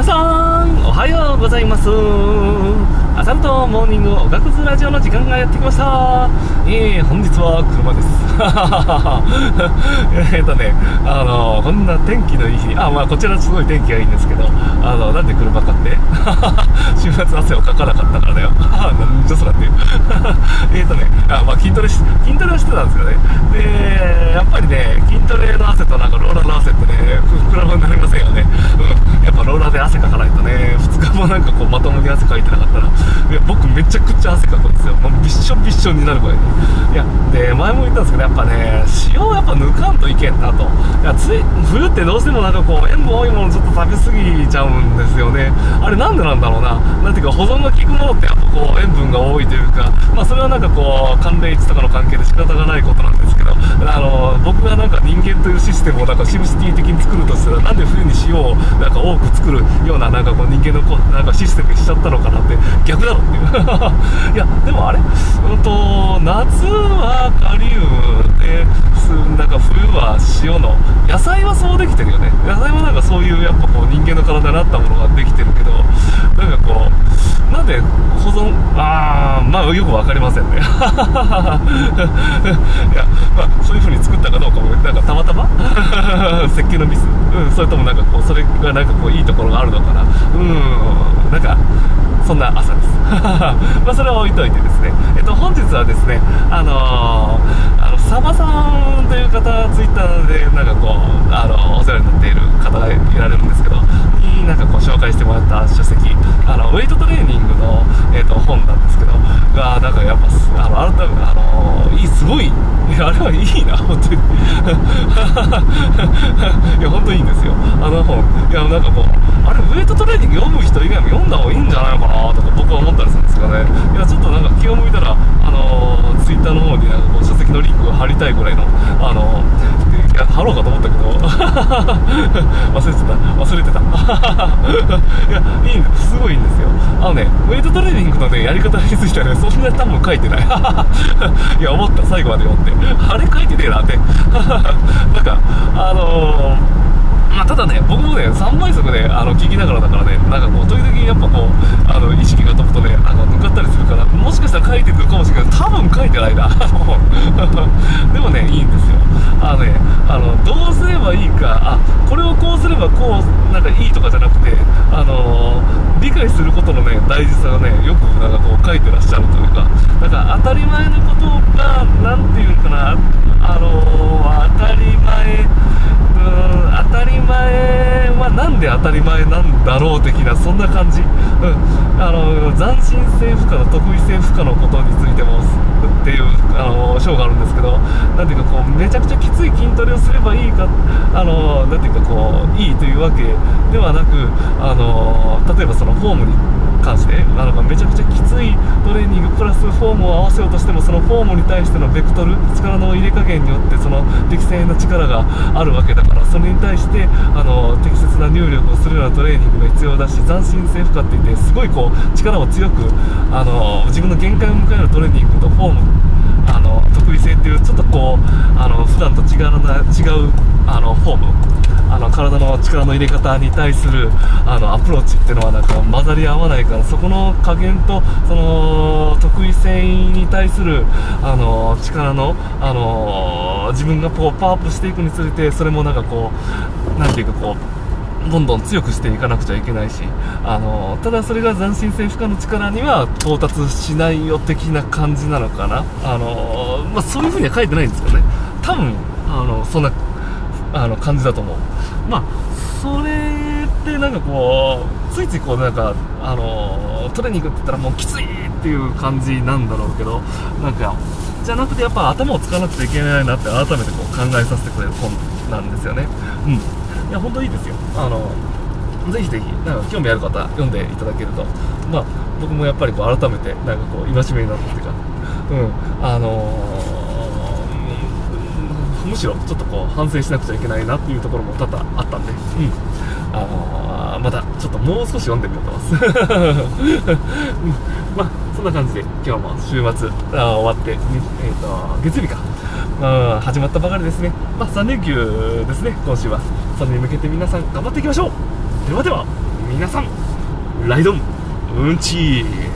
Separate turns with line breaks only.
皆さんおはようございます。アサルトモーニングおがくずラジオの時間がやってきました。えー、本日は車です。えっとねあのこんな天気のいい日。あまあこちらすごい天気がいいんですけどあのなんで車買って？週末汗をかかなかったからだよ。なんじゃそらっていう。えっとねあまあ筋トレし筋トレをしてたんですよね。でやっぱりね筋トレの汗となんかローラーの汗ってね膨らむになりませんよね、うん、やっぱローラーで汗かかないとね2日もなんかこうまともに汗かいてなかったらいや僕めちゃくちゃ汗かくんですよ。もうびっしょびっしょになるぐらいで。いやで前も言ったんですけどやっぱね塩をやっぱ抜かんといけんなと。いやつい冬ってどうしてもなんかこう塩分多いものちょっと食べ過ぎちゃうんですよね。あれなんでなんだろうな。なんていうか保存が効くものってやっぱこう塩分が多いというかまあそれはなんかこう寒冷地とかの関係で仕方がないことなんですけどあの僕がなんか人間システムをなんかシムシティ的に作るとしたらなんで冬に塩をなんか多く作るようななんかこう人間のこうなんかシステムにしちゃったのかなって逆だろっていう。いやでもあれうんと夏はカリウムでなんか冬は塩の野菜はそうできてるよね。野菜はなんかそういうやっぱこう人間の体に合ったものができてるけどなんかこうなんで保存ああまあよく分かりませんね。いやまあそういう風に作ったかどうかもなんかたまたま設計のミス、うん、それともなんかこうそれがなんかこういいところがあるのかな。うんなんかそんな朝です。まあそれは置いといてですね。えっと本日はですねあのー、あのサバさんという方ツイッターでなんかこうあのお世話になっている方がいられるんですけどになんかこう紹介してもらった書籍あのウェイトトレーニングの、えっと、本なんですけどがなんかやっぱあの改めあのいいすごいあれはいいな本当に。いや本当にいいんですよ。あの本いやなんかこうあれウエイトトレーニング読む人以外も読んだ方がいいんじゃないのかなとか僕は思ったりするんですけどね。いやちょっとなんか気を向いたらあのツイッターの方になんかこう書籍のリンクを貼りたいぐらいのあのか貼ろうかと思ったけど。忘れてた。忘れてた。いやいいすごいいいんですよ。あのねウェイトトレーニングのねやり方についてはねそんな多分書いてない。いや思った。最後まで読んで。あれ書いてねえなって。なんかあのーまあ、ただね、僕もね、3倍速であの聞きながらだからね、なんかこう、時々やっぱこう、あの意識が飛ぶとね、なんか向かったりするから、もしかしたら書いてくるかもしれないけど、多分書いてないな、でもね、いいんですよ。あのね、あの、どうすればいいか、あ、これをこうすればこう、なんかいいとかじゃなくて、あのー、理解することのね、大事さがね、よくなんかこう書いてらっしゃるというか、なんか当たり前のことが、なんていうのかな、あのー、当たり前、ーん、当たり前はなんで当たり前なんだろう的なそんな感じ、うん、あの斬新性負荷の得意性負荷のことについてもっていうあの章があるんですけどなんていうかこうめちゃくちゃきつい筋トレをすればいいかあのなていうかこういいというわけではなくあの例えばそのフォームに関してなんかめちゃくちゃきついトレーニングプラスフォームを合わせようとしてもそのフォームに対してのベクトル力の入れ加減によってその適正な力があるわけだから。それに対してあの適切な入力をするようなトレーニングが必要だし斬新性負荷っていってすごいこう力を強くあの自分の限界を迎えるトレーニングとフォームあの得意性っていうちょっとこうあの普段と違う違うあのフォーム。あの体の力の入れ方に対するあのアプローチっていうのはなんか混ざり合わないからそこの加減とその得意性に対するあの力のあの自分がこうパワーアップしていくにつれてそれもなんかこうなんていうかこうどんどん強くしていかなくちゃいけないしあのただそれが斬新性負荷の力には到達しないよ的な感じなのかな。あの、まあ、そういうふうには書いてないんですけどね。多分あのそんなあの感じだと思う。まあそれってなんかこうついついこうなんかあのトレーニングって言ったらもうきついっていう感じなんだろうけどなんかじゃなくてやっぱ頭を使わなくちゃいけないなって改めてこう考えさせてくれる本なんですよね。うん。いや本当いいですよ。あのぜひぜひなんか興味ある方読んでいただけると。まあ僕もやっぱりこう改めてなんかこう戒めになったっていうか。うん。あのしろちょっとこう反省しなくちゃいけないなっていうところも多々あったんで、うん。あまたちょっともう少し読んでみようと思います、うん、まあそんな感じで今日も週末あ終わって、ねえーと、月曜日か、まあ、始まったばかりですね、まあ、3連休ですね今週は。それに向けて皆さん頑張っていきましょう。ではでは皆さんライドンうんちー